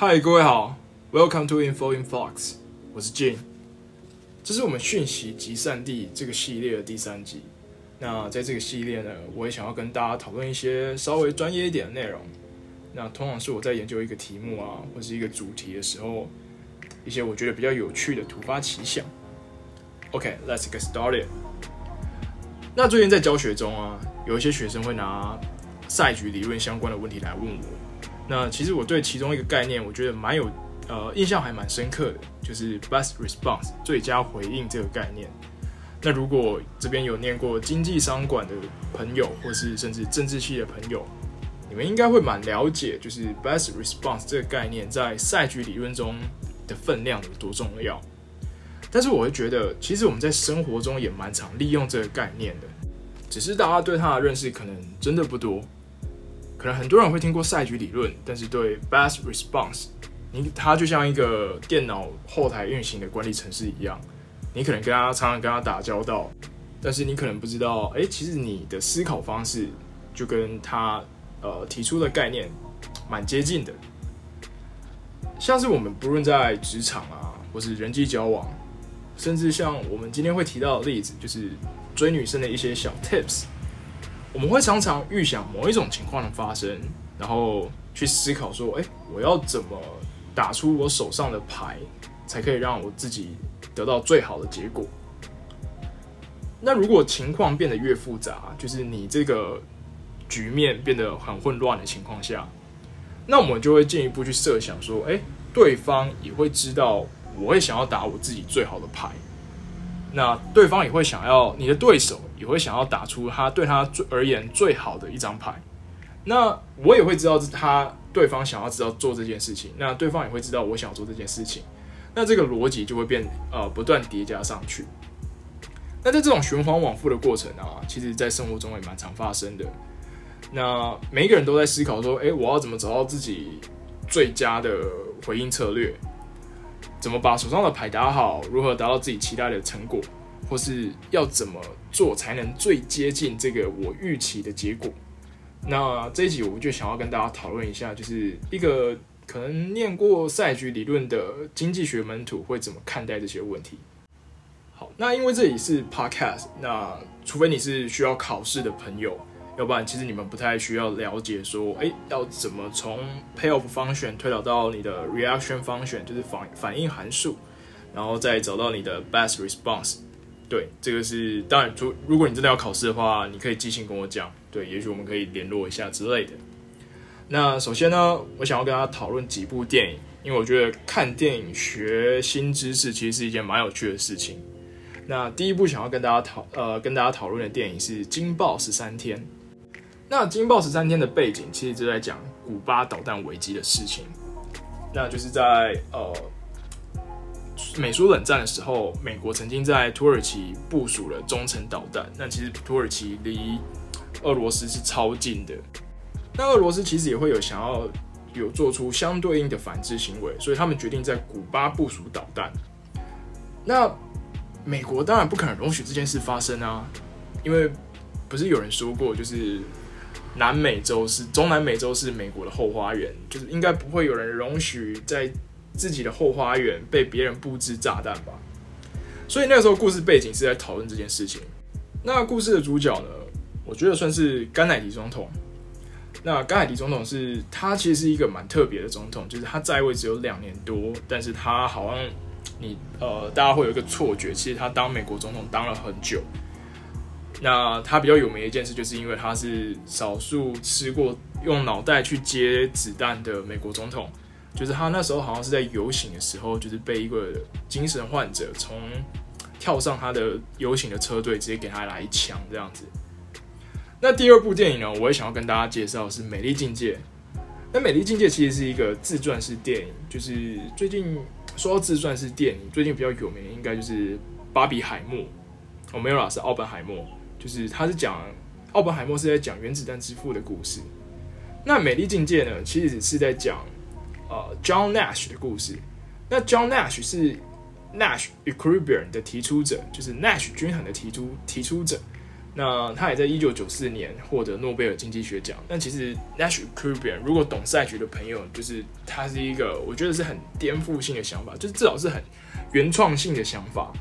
嗨，各位好，Welcome to Info in Fox，我是 Jane，这是我们讯息集散地这个系列的第三集。那在这个系列呢，我也想要跟大家讨论一些稍微专业一点的内容。那通常是我在研究一个题目啊，或是一个主题的时候，一些我觉得比较有趣的突发奇想。OK，Let's get started。那最近在教学中啊，有一些学生会拿赛局理论相关的问题来问我。那其实我对其中一个概念，我觉得蛮有呃印象，还蛮深刻的，就是 best response 最佳回应这个概念。那如果这边有念过经济商管的朋友，或是甚至政治系的朋友，你们应该会蛮了解，就是 best response 这个概念在赛局理论中的分量有多重要。但是我会觉得，其实我们在生活中也蛮常利用这个概念的，只是大家对它的认识可能真的不多。可能很多人会听过赛局理论，但是对 best response，你它就像一个电脑后台运行的管理程式一样，你可能跟他常常跟他打交道，但是你可能不知道，哎，其实你的思考方式就跟他呃提出的概念蛮接近的。像是我们不论在职场啊，或是人际交往。甚至像我们今天会提到的例子，就是追女生的一些小 tips。我们会常常预想某一种情况的发生，然后去思考说：“哎，我要怎么打出我手上的牌，才可以让我自己得到最好的结果？”那如果情况变得越复杂，就是你这个局面变得很混乱的情况下，那我们就会进一步去设想说：“哎，对方也会知道。”我会想要打我自己最好的牌，那对方也会想要，你的对手也会想要打出他对他最而言最好的一张牌。那我也会知道他对方想要知道做这件事情，那对方也会知道我想做这件事情。那这个逻辑就会变呃不断叠加上去。那在这种循环往复的过程啊，其实在生活中也蛮常发生的。那每一个人都在思考说，诶，我要怎么找到自己最佳的回应策略？怎么把手上的牌打好？如何达到自己期待的成果？或是要怎么做才能最接近这个我预期的结果？那这一集我就想要跟大家讨论一下，就是一个可能念过赛局理论的经济学门徒会怎么看待这些问题。好，那因为这里是 podcast，那除非你是需要考试的朋友。要不然，其实你们不太需要了解说，哎，要怎么从 payoff function 推导到你的 reaction function，就是反反应函数，然后再找到你的 best response。对，这个是当然，如如果你真的要考试的话，你可以即兴跟我讲，对，也许我们可以联络一下之类的。那首先呢，我想要跟大家讨论几部电影，因为我觉得看电影学新知识其实是一件蛮有趣的事情。那第一部想要跟大家讨呃跟大家讨论的电影是《惊爆十三天》。那《惊爆十三天》的背景其实就在讲古巴导弹危机的事情。那就是在呃美苏冷战的时候，美国曾经在土耳其部署了中程导弹。那其实土耳其离俄罗斯是超近的。那俄罗斯其实也会有想要有做出相对应的反制行为，所以他们决定在古巴部署导弹。那美国当然不可能容许这件事发生啊，因为不是有人说过就是。南美洲是中南美洲是美国的后花园，就是应该不会有人容许在自己的后花园被别人布置炸弹吧。所以那时候故事背景是在讨论这件事情。那故事的主角呢，我觉得算是甘乃迪总统。那甘乃迪总统是他其实是一个蛮特别的总统，就是他在位只有两年多，但是他好像你呃大家会有一个错觉，其实他当美国总统当了很久。那他比较有名的一件事，就是因为他是少数吃过用脑袋去接子弹的美国总统。就是他那时候好像是在游行的时候，就是被一个精神患者从跳上他的游行的车队，直接给他来一枪这样子。那第二部电影呢，我也想要跟大家介绍是《美丽境界》。那《美丽境界》其实是一个自传式电影，就是最近说到自传式电影，最近比较有名的应该就是《巴比海默》，哦没有啦，是奥本海默。就是他是讲奥本海默是在讲原子弹之父的故事，那美丽境界呢，其实是在讲呃 John Nash 的故事。那 John Nash 是 Nash equilibrium 的提出者，就是 Nash 均衡的提出提出者。那他也在一九九四年获得诺贝尔经济学奖。但其实 Nash equilibrium 如果懂赛局的朋友，就是他是一个我觉得是很颠覆性的想法，就是至少是很原创性的想法。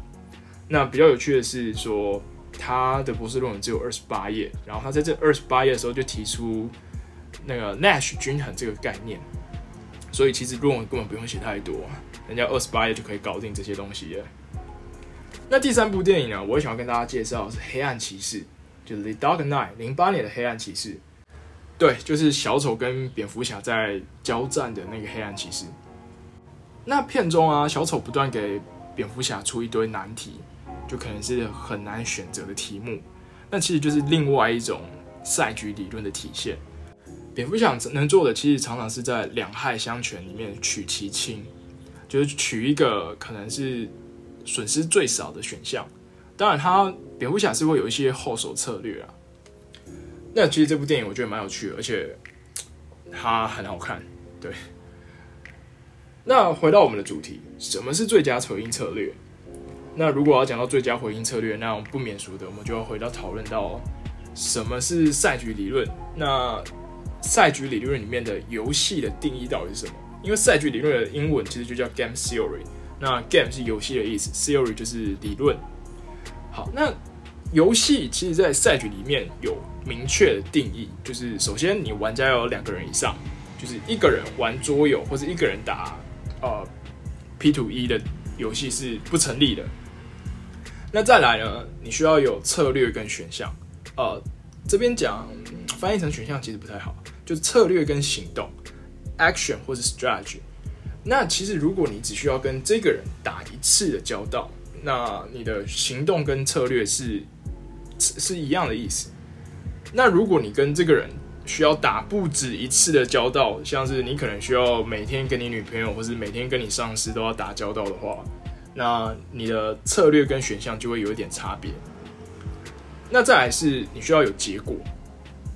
那比较有趣的是说，他的博士论文只有二十八页，然后他在这二十八页的时候就提出那个 Nash 均衡这个概念。所以其实论文根本不用写太多，人家二十八页就可以搞定这些东西。那第三部电影呢，我也想要跟大家介绍是《黑暗骑士》，就是《The Dark Knight》零八年的《黑暗骑士》。对，就是小丑跟蝙蝠侠在交战的那个黑暗骑士。那片中啊，小丑不断给蝙蝠侠出一堆难题，就可能是很难选择的题目。那其实就是另外一种赛局理论的体现。蝙蝠侠能做的，其实常常是在两害相权里面取其轻，就是取一个可能是损失最少的选项。当然，他蝙蝠侠是会有一些后手策略啊。那其实这部电影我觉得蛮有趣的，而且它很好看。对。那回到我们的主题，什么是最佳回应策略？那如果要讲到最佳回应策略，那我们不免俗的，我们就要回到讨论到什么是赛局理论。那赛局理论里面的游戏的定义到底是什么？因为赛局理论的英文其实就叫 game theory。那 game 是游戏的意思，theory 就是理论。好，那游戏其实，在赛局里面有明确的定义，就是首先你玩家要有两个人以上，就是一个人玩桌游或者一个人打呃 P to E 的游戏是不成立的。那再来呢，你需要有策略跟选项。呃，这边讲翻译成选项其实不太好。就是策略跟行动，action 或者 strategy。那其实如果你只需要跟这个人打一次的交道，那你的行动跟策略是是一样的意思。那如果你跟这个人需要打不止一次的交道，像是你可能需要每天跟你女朋友，或是每天跟你上司都要打交道的话，那你的策略跟选项就会有一点差别。那再来是你需要有结果。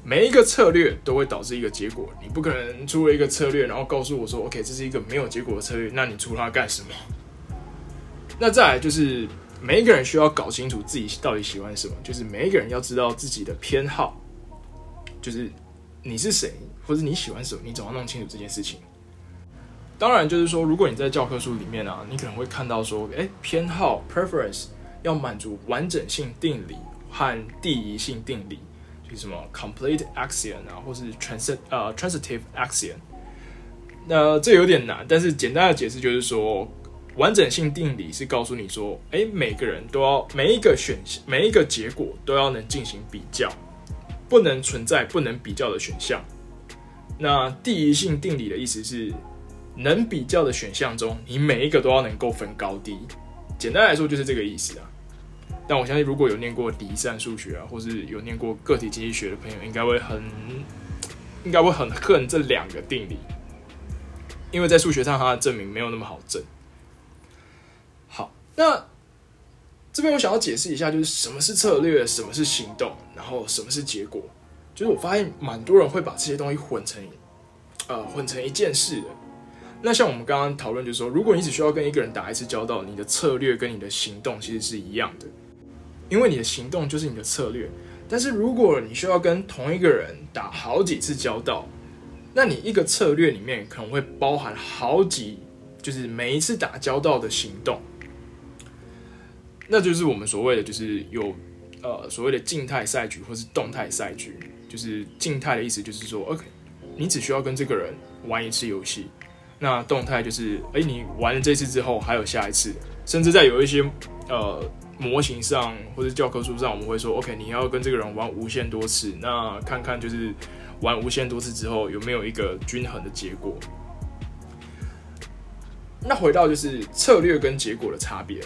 每一个策略都会导致一个结果，你不可能出了一个策略，然后告诉我说：“OK，这是一个没有结果的策略。”那你出它干什么？那再来就是每一个人需要搞清楚自己到底喜欢什么，就是每一个人要知道自己的偏好，就是你是谁或者你喜欢什么，你总要弄清楚这件事情。当然，就是说，如果你在教科书里面啊，你可能会看到说：“哎，偏好 （preference） 要满足完整性定理和第一性定理。”就是什么 complete axiom 啊，或是 trans 呃 transitive axiom，那这有点难，但是简单的解释就是说，完整性定理是告诉你说，哎，每个人都要每一个选项每一个结果都要能进行比较，不能存在不能比较的选项。那第一性定理的意思是，能比较的选项中，你每一个都要能够分高低。简单来说就是这个意思啊。但我相信，如果有念过离散数学啊，或是有念过个体经济学的朋友，应该会很，应该会很恨这两个定理，因为在数学上它的证明没有那么好证。好，那这边我想要解释一下，就是什么是策略，什么是行动，然后什么是结果。就是我发现蛮多人会把这些东西混成，呃，混成一件事的。那像我们刚刚讨论，就是说，如果你只需要跟一个人打一次交道，你的策略跟你的行动其实是一样的。因为你的行动就是你的策略，但是如果你需要跟同一个人打好几次交道，那你一个策略里面可能会包含好几，就是每一次打交道的行动，那就是我们所谓的就是有呃所谓的静态赛局或是动态赛局。就是静态的意思就是说，OK，你只需要跟这个人玩一次游戏，那动态就是，哎，你玩了这次之后还有下一次，甚至在有一些呃。模型上或者教科书上，我们会说，OK，你要跟这个人玩无限多次，那看看就是玩无限多次之后有没有一个均衡的结果。那回到就是策略跟结果的差别，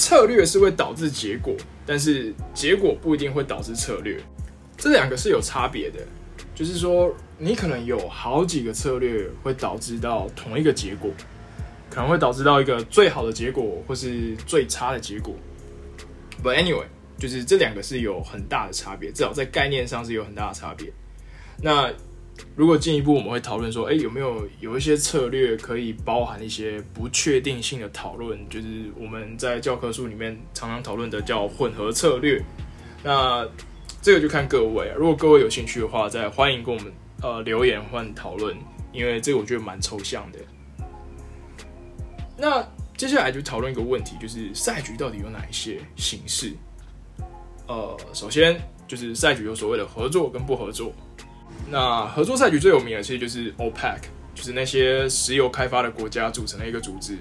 策略是会导致结果，但是结果不一定会导致策略，这两个是有差别的。就是说，你可能有好几个策略会导致到同一个结果。可能会导致到一个最好的结果，或是最差的结果。But anyway，就是这两个是有很大的差别，至少在概念上是有很大的差别。那如果进一步我们会讨论说，哎，有没有有一些策略可以包含一些不确定性的讨论？就是我们在教科书里面常常讨论的叫混合策略。那这个就看各位啊，如果各位有兴趣的话，再欢迎跟我们呃留言或讨论，因为这个我觉得蛮抽象的。那接下来就讨论一个问题，就是赛局到底有哪一些形式？呃，首先就是赛局有所谓的合作跟不合作。那合作赛局最有名的其实就是 OPEC，就是那些石油开发的国家组成的一个组织，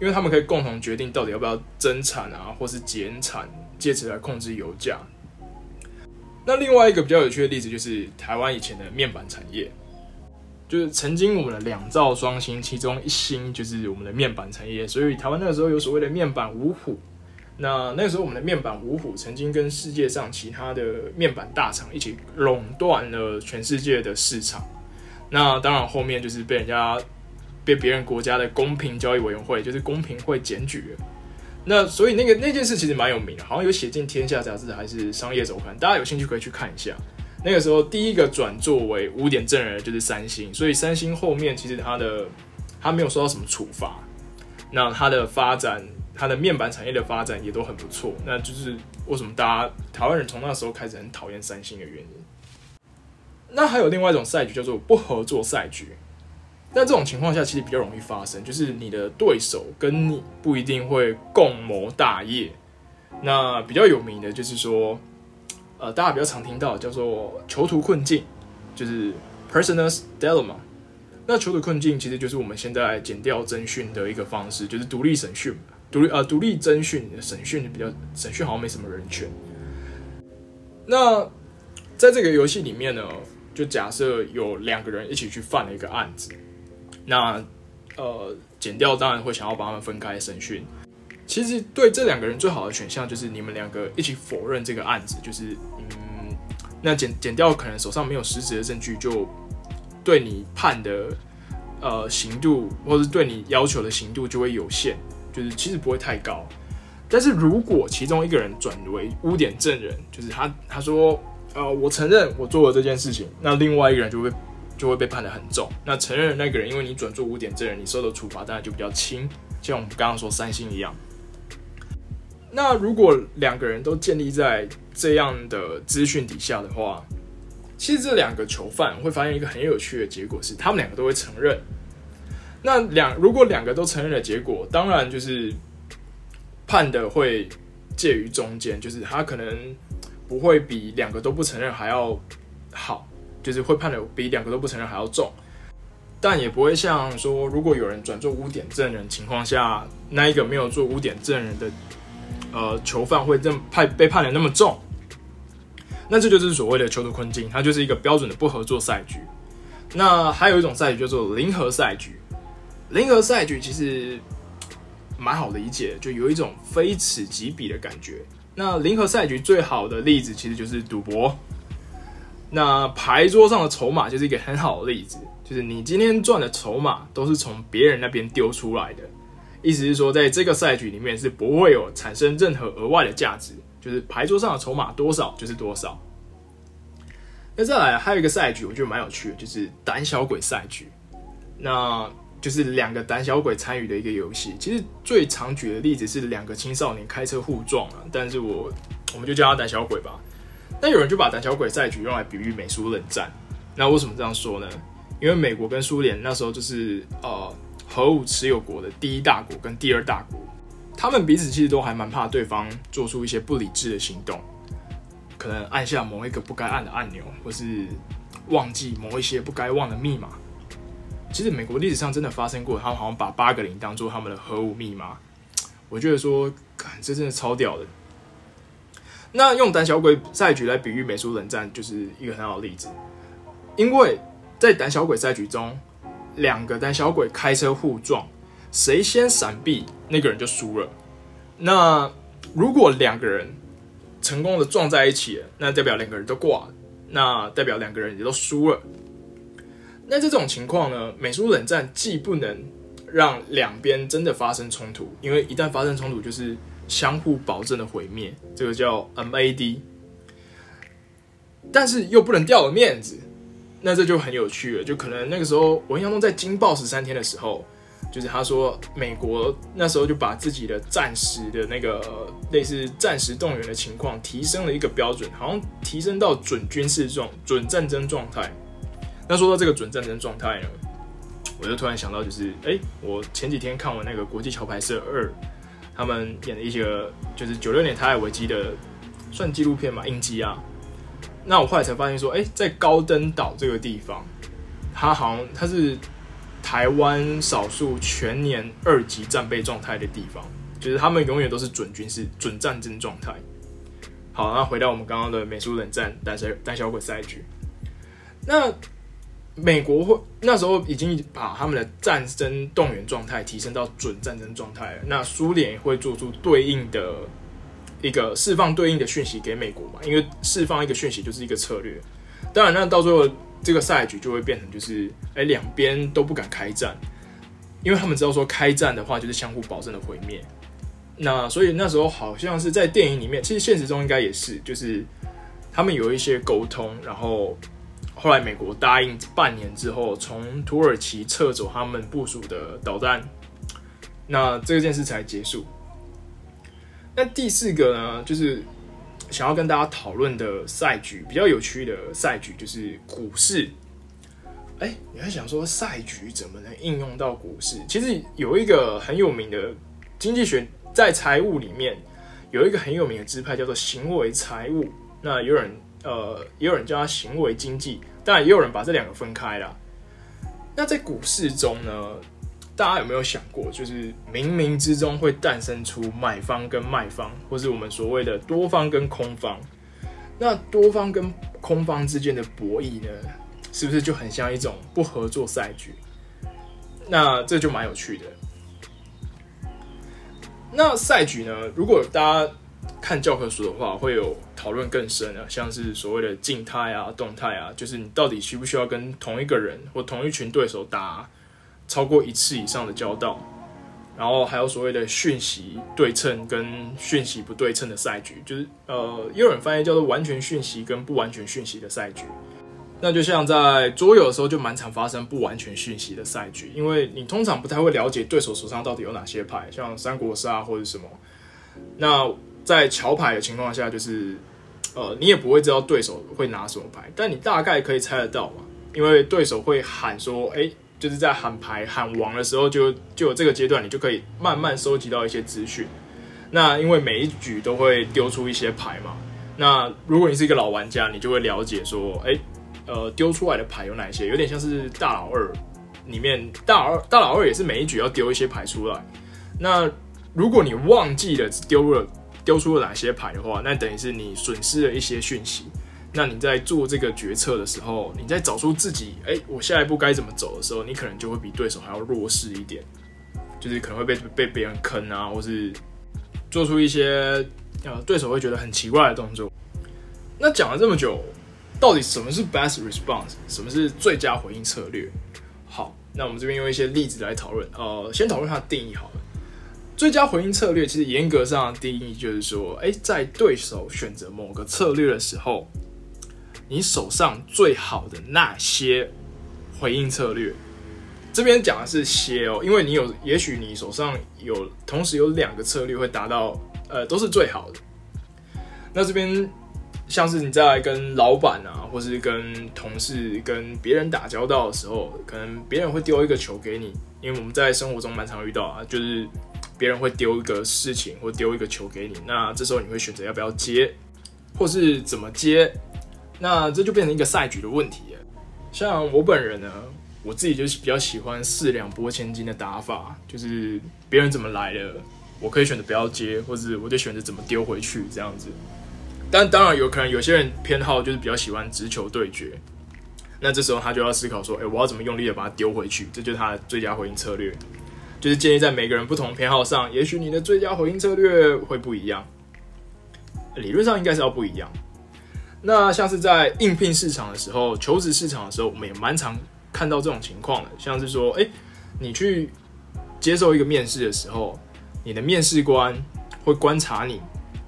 因为他们可以共同决定到底要不要增产啊，或是减产，借此来控制油价。那另外一个比较有趣的例子就是台湾以前的面板产业，就是曾经我们的两兆双星，其中一星就是我们的面板产业，所以台湾那个时候有所谓的面板五虎。那那个时候我们的面板五虎曾经跟世界上其他的面板大厂一起垄断了全世界的市场。那当然后面就是被人家被别人国家的公平交易委员会，就是公平会检举。那所以那个那件事其实蛮有名的，好像有写进《天下》杂志还是《商业周刊》，大家有兴趣可以去看一下。那个时候第一个转作为污点证人就是三星，所以三星后面其实它的它没有受到什么处罚，那它的发展，它的面板产业的发展也都很不错。那就是为什么大家台湾人从那时候开始很讨厌三星的原因。那还有另外一种赛局叫做不合作赛局。那这种情况下，其实比较容易发生，就是你的对手跟你不一定会共谋大业。那比较有名的就是说，呃，大家比较常听到叫做囚徒困境，就是 prisoner's dilemma。那囚徒困境其实就是我们现在减掉侦讯的一个方式，就是独立审讯，独立呃独立侦讯审讯比较审讯好像没什么人权。那在这个游戏里面呢，就假设有两个人一起去犯了一个案子。那，呃，剪掉当然会想要把他们分开审讯。其实对这两个人最好的选项就是你们两个一起否认这个案子，就是嗯，那剪剪掉可能手上没有实质的证据，就对你判的呃刑度，或者对你要求的刑度就会有限，就是其实不会太高。但是如果其中一个人转为污点证人，就是他他说呃我承认我做了这件事情，那另外一个人就会。就会被判得很重。那承认的那个人，因为你转做污点证人，你受的处罚当然就比较轻，像我们刚刚说三星一样。那如果两个人都建立在这样的资讯底下的话，其实这两个囚犯会发现一个很有趣的结果是，他们两个都会承认。那两如果两个都承认的结果，当然就是判的会介于中间，就是他可能不会比两个都不承认还要好。就是会判的比两个都不承认还要重，但也不会像说，如果有人转做污点证人情况下，那一个没有做污点证人的呃囚犯会这么判被判的那么重。那这就是所谓的囚徒困境，它就是一个标准的不合作赛局。那还有一种赛局叫做零和赛局，零和赛局其实蛮好理解，就有一种非此即彼的感觉。那零和赛局最好的例子其实就是赌博。那牌桌上的筹码就是一个很好的例子，就是你今天赚的筹码都是从别人那边丢出来的，意思是说，在这个赛局里面是不会有产生任何额外的价值，就是牌桌上的筹码多少就是多少。那再来还有一个赛局，我觉得蛮有趣的，就是胆小鬼赛局，那就是两个胆小鬼参与的一个游戏。其实最常举的例子是两个青少年开车互撞啊，但是我我们就叫他胆小鬼吧。那有人就把胆小鬼赛局用来比喻美苏冷战。那为什么这样说呢？因为美国跟苏联那时候就是呃核武持有国的第一大国跟第二大国，他们彼此其实都还蛮怕对方做出一些不理智的行动，可能按下某一个不该按的按钮，或是忘记某一些不该忘的密码。其实美国历史上真的发生过，他们好像把八个零当做他们的核武密码。我觉得说，这真的超屌的。那用胆小鬼赛局来比喻美苏冷战，就是一个很好的例子。因为在胆小鬼赛局中，两个胆小鬼开车互撞，谁先闪避，那个人就输了。那如果两个人成功的撞在一起了，那代表两个人都挂了，那代表两个人也都输了。那这种情况呢，美苏冷战既不能让两边真的发生冲突，因为一旦发生冲突，就是。相互保证的毁灭，这个叫 MAD，但是又不能掉了面子，那这就很有趣了。就可能那个时候，我印象中在《惊爆十三天》的时候，就是他说美国那时候就把自己的战时的那个类似战时动员的情况提升了一个标准，好像提升到准军事状、准战争状态。那说到这个准战争状态呢，我就突然想到，就是哎，我前几天看完那个《国际桥牌社二》，他们演的一些就是九六年台海危机的算纪录片嘛，影集啊。那我后来才发现说，哎，在高登岛这个地方，它好像它是。台湾少数全年二级战备状态的地方，就是他们永远都是准军事、准战争状态。好，那回到我们刚刚的美苏冷战胆小胆小鬼赛局。那美国会那时候已经把他们的战争动员状态提升到准战争状态了。那苏联会做出对应的一个释放对应的讯息给美国嘛？因为释放一个讯息就是一个策略。当然，那到最后。这个赛局就会变成就是，哎，两边都不敢开战，因为他们知道说开战的话就是相互保证的毁灭。那所以那时候好像是在电影里面，其实现实中应该也是，就是他们有一些沟通，然后后来美国答应半年之后从土耳其撤走他们部署的导弹，那这件事才结束。那第四个呢，就是。想要跟大家讨论的赛局比较有趣的赛局就是股市。哎，你还想说赛局怎么能应用到股市？其实有一个很有名的经济学，在财务里面有一个很有名的支派叫做行为财务。那有人呃，也有人叫它行为经济，当然也有人把这两个分开了。那在股市中呢？大家有没有想过，就是冥冥之中会诞生出买方跟卖方，或是我们所谓的多方跟空方？那多方跟空方之间的博弈呢，是不是就很像一种不合作赛局？那这就蛮有趣的。那赛局呢，如果大家看教科书的话，会有讨论更深啊，像是所谓的静态啊、动态啊，就是你到底需不需要跟同一个人或同一群对手打？超过一次以上的交道，然后还有所谓的讯息对称跟讯息不对称的赛局，就是呃，也有人翻译叫做完全讯息跟不完全讯息的赛局。那就像在桌游的时候，就蛮常发生不完全讯息的赛局，因为你通常不太会了解对手手上到底有哪些牌，像三国杀或者什么。那在桥牌的情况下，就是呃，你也不会知道对手会拿什么牌，但你大概可以猜得到嘛，因为对手会喊说，哎。就是在喊牌喊王的时候，就就有这个阶段，你就可以慢慢收集到一些资讯。那因为每一局都会丢出一些牌嘛，那如果你是一个老玩家，你就会了解说，哎，呃，丢出来的牌有哪些？有点像是大老二里面，大老二大老二也是每一局要丢一些牌出来。那如果你忘记了丢了丢出了哪些牌的话，那等于是你损失了一些讯息。那你在做这个决策的时候，你在找出自己，哎，我下一步该怎么走的时候，你可能就会比对手还要弱势一点，就是可能会被被别人坑啊，或是做出一些呃对手会觉得很奇怪的动作。那讲了这么久，到底什么是 best response，什么是最佳回应策略？好，那我们这边用一些例子来讨论。呃，先讨论它的定义好了。最佳回应策略其实严格上的定义就是说，哎，在对手选择某个策略的时候。你手上最好的那些回应策略，这边讲的是些哦，因为你有，也许你手上有同时有两个策略会达到，呃，都是最好的。那这边像是你在跟老板啊，或是跟同事、跟别人打交道的时候，可能别人会丢一个球给你，因为我们在生活中蛮常遇到啊，就是别人会丢一个事情或丢一个球给你，那这时候你会选择要不要接，或是怎么接。那这就变成一个赛局的问题了。像我本人呢，我自己就是比较喜欢四两拨千斤的打法，就是别人怎么来的，我可以选择不要接，或者我就选择怎么丢回去这样子。但当然有可能有些人偏好就是比较喜欢直球对决，那这时候他就要思考说，哎，我要怎么用力的把它丢回去？这就是他的最佳回应策略。就是建议在每个人不同偏好上，也许你的最佳回应策略会不一样。理论上应该是要不一样。那像是在应聘市场的时候，求职市场的时候，我们也蛮常看到这种情况的。像是说，哎，你去接受一个面试的时候，你的面试官会观察你，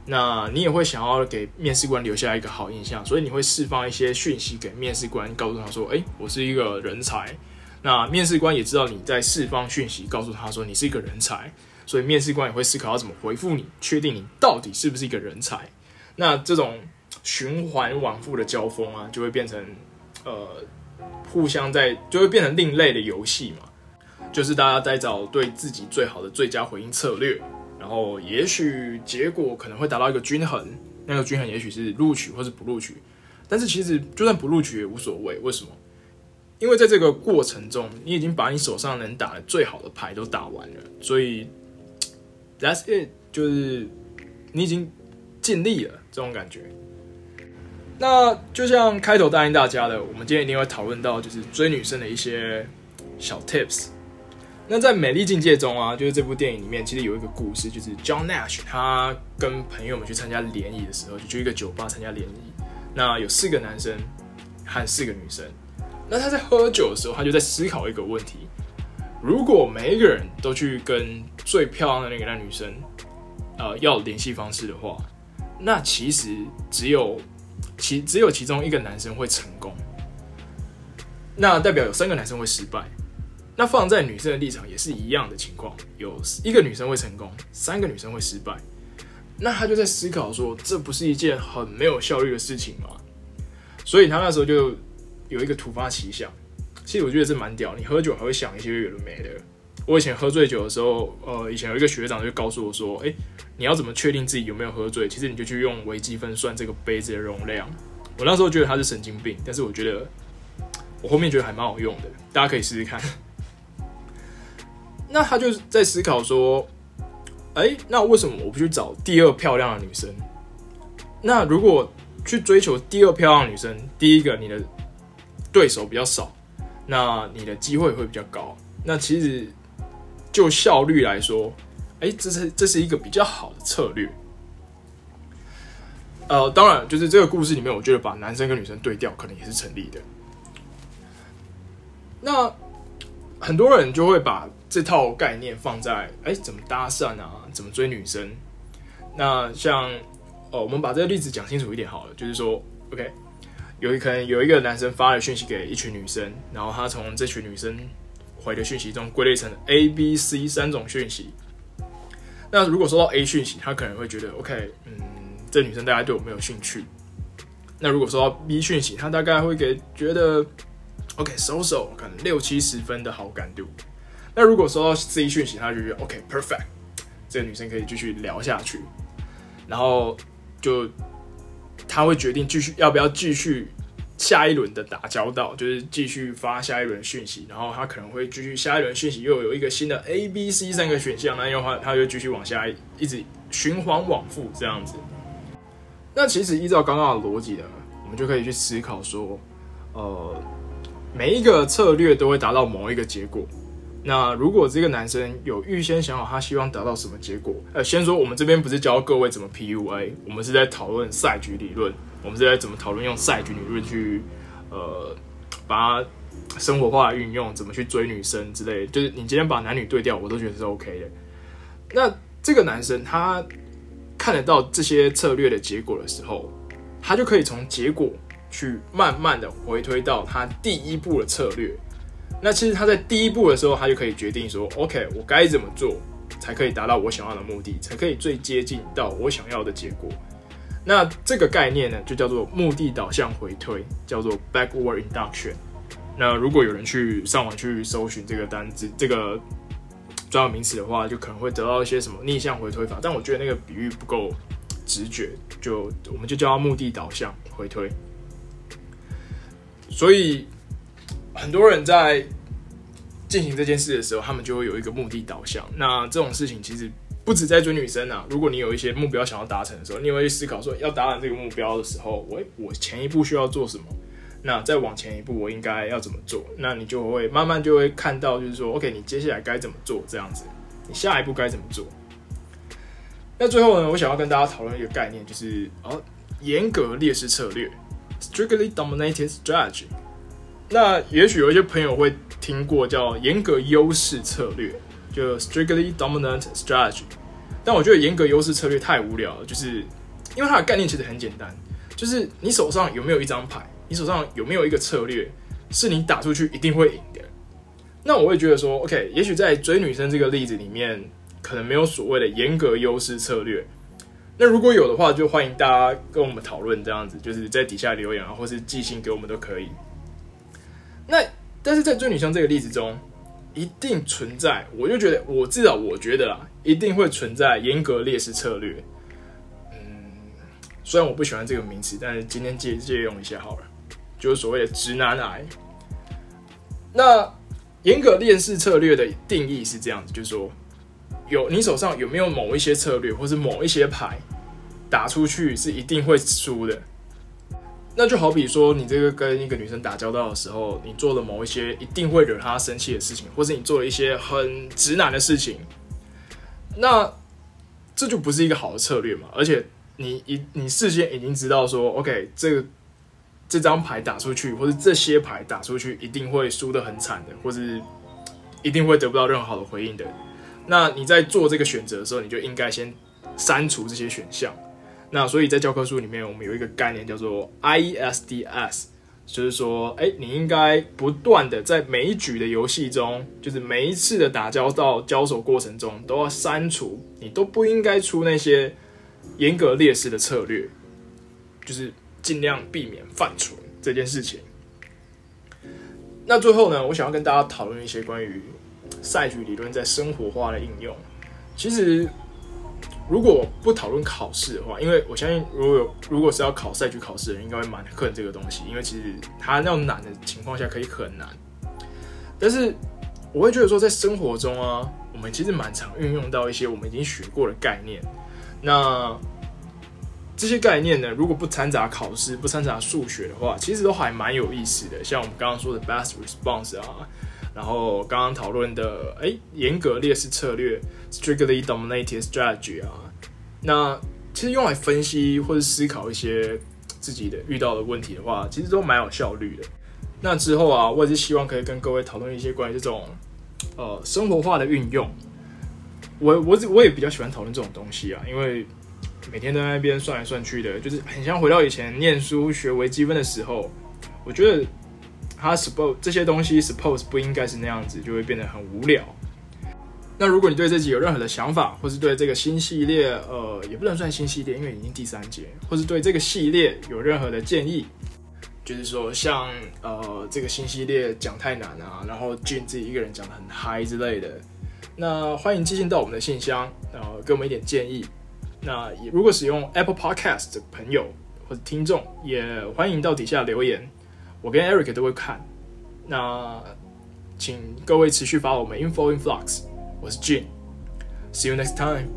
那你也会想要给面试官留下一个好印象，所以你会释放一些讯息给面试官，告诉他说，哎，我是一个人才，那面试官也知道你在释放讯息，告诉他说你是一个人才，所以面试官也会思考要怎么回复你，确定你到底是不是一个人才。那这种循环往复的交锋啊，就会变成呃互相在就会变成另类的游戏嘛，就是大家在找对自己最好的最佳回应策略，然后也许结果可能会达到一个均衡，那个均衡也许是录取或是不录取，但是其实就算不录取也无所谓，为什么？因为在这个过程中，你已经把你手上能打的最好的牌都打完了，所以 that's it，就是你已经尽力了，这种感觉。那就像开头答应大家的，我们今天一定会讨论到就是追女生的一些小 tips。那在《美丽境界》中啊，就是这部电影里面，其实有一个故事，就是 John Nash 他跟朋友们去参加联谊的时候，就去一个酒吧参加联谊。那有四个男生和四个女生。那他在喝酒的时候，他就在思考一个问题：如果每一个人都去跟最漂亮的那个那女生，呃，要联系方式的话，那其实只有其只有其中一个男生会成功，那代表有三个男生会失败。那放在女生的立场也是一样的情况，有一个女生会成功，三个女生会失败。那他就在思考说，这不是一件很没有效率的事情吗？所以他那时候就。有一个突发奇想，其实我觉得这蛮屌。你喝酒还会想一些有的没的。我以前喝醉酒的时候，呃，以前有一个学长就告诉我说：“哎，你要怎么确定自己有没有喝醉？其实你就去用微积分算这个杯子的容量。”我那时候觉得他是神经病，但是我觉得我后面觉得还蛮好用的，大家可以试试看。那他就在思考说：“哎，那为什么我不去找第二漂亮的女生？那如果去追求第二漂亮女生，第一个你的。”对手比较少，那你的机会会比较高。那其实就效率来说，哎，这是这是一个比较好的策略。呃，当然，就是这个故事里面，我觉得把男生跟女生对调可能也是成立的。那很多人就会把这套概念放在哎，怎么搭讪啊，怎么追女生？那像哦，我们把这个例子讲清楚一点好了，就是说，OK。有一可能有一个男生发了讯息给一群女生，然后他从这群女生回的讯息中归类成 A、B、C 三种讯息。那如果收到 A 讯息，他可能会觉得 OK，嗯，这女生大概对我没有兴趣。那如果收到 B 讯息，他大概会给觉得 OK，收手，可能六七十分的好感度。那如果收到 C 讯息，他就觉得 OK，perfect，这个女生可以继续聊下去，然后就。他会决定继续要不要继续下一轮的打交道，就是继续发下一轮讯息，然后他可能会继续下一轮讯息，又有一个新的 A、B、C 三个选项，那的话他就继续往下一直循环往复这样子。那其实依照刚刚的逻辑呢，我们就可以去思考说，呃，每一个策略都会达到某一个结果。那如果这个男生有预先想好他希望达到什么结果，呃，先说我们这边不是教各位怎么 PUA，我们是在讨论赛局理论，我们是在怎么讨论用赛局理论去，呃，把它生活化运用，怎么去追女生之类，就是你今天把男女对调，我都觉得是 OK 的。那这个男生他看得到这些策略的结果的时候，他就可以从结果去慢慢的回推到他第一步的策略。那其实他在第一步的时候，他就可以决定说：“OK，我该怎么做才可以达到我想要的目的，才可以最接近到我想要的结果。”那这个概念呢，就叫做目的导向回推，叫做 backward induction。那如果有人去上网去搜寻这个单字、这个专有名词的话，就可能会得到一些什么逆向回推法。但我觉得那个比喻不够直觉，就我们就叫它目的导向回推。所以。很多人在进行这件事的时候，他们就会有一个目的导向。那这种事情其实不止在追女生啊。如果你有一些目标想要达成的时候，你会去思考说，要达成这个目标的时候，我我前一步需要做什么？那再往前一步，我应该要怎么做？那你就会慢慢就会看到，就是说，OK，你接下来该怎么做？这样子，你下一步该怎么做？那最后呢，我想要跟大家讨论一个概念，就是哦，严格劣势策略 （strictly dominated strategy）。那也许有一些朋友会听过叫严格优势策略，就 strictly dominant strategy。但我觉得严格优势策略太无聊了，就是因为它的概念其实很简单，就是你手上有没有一张牌，你手上有没有一个策略，是你打出去一定会赢的。那我会觉得说，OK，也许在追女生这个例子里面，可能没有所谓的严格优势策略。那如果有的话，就欢迎大家跟我们讨论，这样子就是在底下留言啊，或是寄信给我们都可以。那但是在追女生这个例子中，一定存在，我就觉得，我至少我觉得啦，一定会存在严格劣势策略。嗯，虽然我不喜欢这个名词，但是今天借借用一下好了，就是所谓的直男癌。那严格劣势策略的定义是这样子，就是说，有你手上有没有某一些策略，或是某一些牌打出去是一定会输的。那就好比说，你这个跟一个女生打交道的时候，你做了某一些一定会惹她生气的事情，或是你做了一些很直男的事情，那这就不是一个好的策略嘛。而且你一你事先已经知道说，OK，这个这张牌打出去，或者这些牌打出去，一定会输得很惨的，或是一定会得不到任何好的回应的。那你在做这个选择的时候，你就应该先删除这些选项。那所以在教科书里面，我们有一个概念叫做 IESDS，就是说，哎，你应该不断的在每一局的游戏中，就是每一次的打交道交手过程中，都要删除，你都不应该出那些严格劣势的策略，就是尽量避免犯蠢这件事情。那最后呢，我想要跟大家讨论一些关于赛局理论在生活化的应用，其实。如果我不讨论考试的话，因为我相信，如果有如果是要考赛局考试的人，应该会蛮恨这个东西，因为其实它那种难的情况下可以很难。但是我会觉得说，在生活中啊，我们其实蛮常运用到一些我们已经学过的概念。那这些概念呢，如果不掺杂考试、不掺杂数学的话，其实都还蛮有意思的。像我们刚刚说的 best response 啊。然后刚刚讨论的，哎，严格劣势策略 （strictly dominated strategy） 啊，那其实用来分析或者思考一些自己的遇到的问题的话，其实都蛮有效率的。那之后啊，我也是希望可以跟各位讨论一些关于这种呃生活化的运用。我我我也比较喜欢讨论这种东西啊，因为每天都在那边算来算去的，就是很像回到以前念书学微积分的时候，我觉得。他 suppose 这些东西 suppose 不应该是那样子，就会变得很无聊。那如果你对这集有任何的想法，或是对这个新系列，呃，也不能算新系列，因为已经第三节，或是对这个系列有任何的建议，就是说像呃这个新系列讲太难啊，然后 Jin 自己一个人讲的很嗨之类的，那欢迎寄信到我们的信箱，然后给我们一点建议。那如果使用 Apple Podcast 的朋友或者听众，也欢迎到底下留言。我跟 Eric 都会看，那请各位持续发我们 Info in Flux，我是 Jin，See you next time。